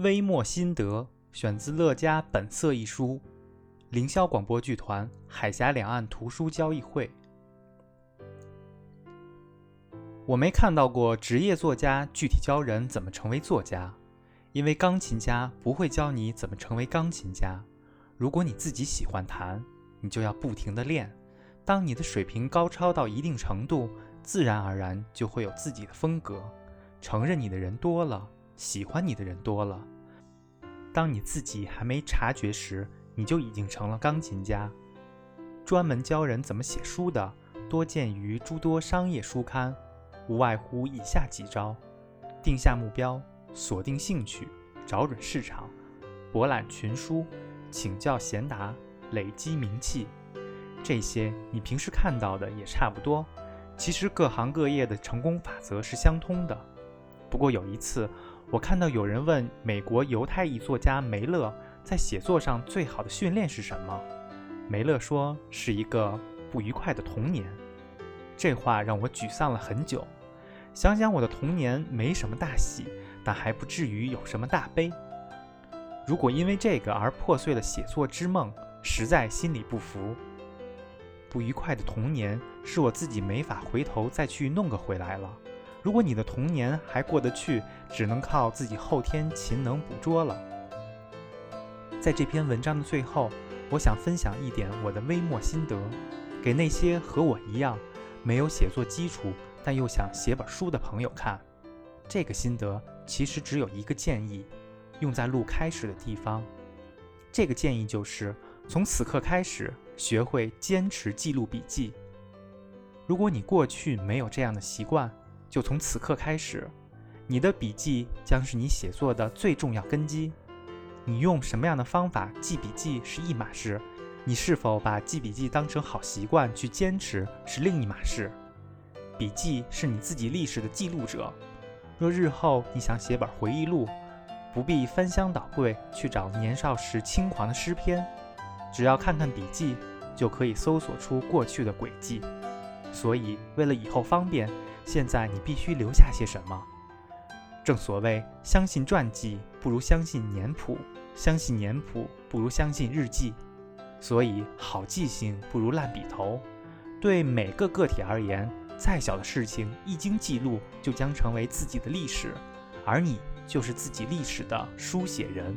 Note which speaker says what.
Speaker 1: 微末心得选自《乐家本色》一书，凌霄广播剧团海峡两岸图书交易会。我没看到过职业作家具体教人怎么成为作家，因为钢琴家不会教你怎么成为钢琴家。如果你自己喜欢弹，你就要不停地练。当你的水平高超到一定程度，自然而然就会有自己的风格。承认你的人多了。喜欢你的人多了，当你自己还没察觉时，你就已经成了钢琴家。专门教人怎么写书的，多见于诸多商业书刊，无外乎以下几招：定下目标，锁定兴趣，找准市场，博览群书，请教贤达，累积名气。这些你平时看到的也差不多。其实各行各业的成功法则是相通的。不过有一次。我看到有人问美国犹太裔作家梅勒在写作上最好的训练是什么？梅勒说是一个不愉快的童年。这话让我沮丧了很久。想想我的童年没什么大喜，但还不至于有什么大悲。如果因为这个而破碎了写作之梦，实在心里不服。不愉快的童年是我自己没法回头再去弄个回来了。如果你的童年还过得去，只能靠自己后天勤能补拙了。在这篇文章的最后，我想分享一点我的微末心得，给那些和我一样没有写作基础但又想写本书的朋友看。这个心得其实只有一个建议，用在录开始的地方。这个建议就是，从此刻开始，学会坚持记录笔记。如果你过去没有这样的习惯，就从此刻开始，你的笔记将是你写作的最重要根基。你用什么样的方法记笔记是一码事，你是否把记笔记当成好习惯去坚持是另一码事。笔记是你自己历史的记录者。若日后你想写本回忆录，不必翻箱倒柜去找年少时轻狂的诗篇，只要看看笔记，就可以搜索出过去的轨迹。所以，为了以后方便。现在你必须留下些什么？正所谓，相信传记不如相信年谱，相信年谱不如相信日记。所以，好记性不如烂笔头。对每个个体而言，再小的事情一经记录，就将成为自己的历史，而你就是自己历史的书写人。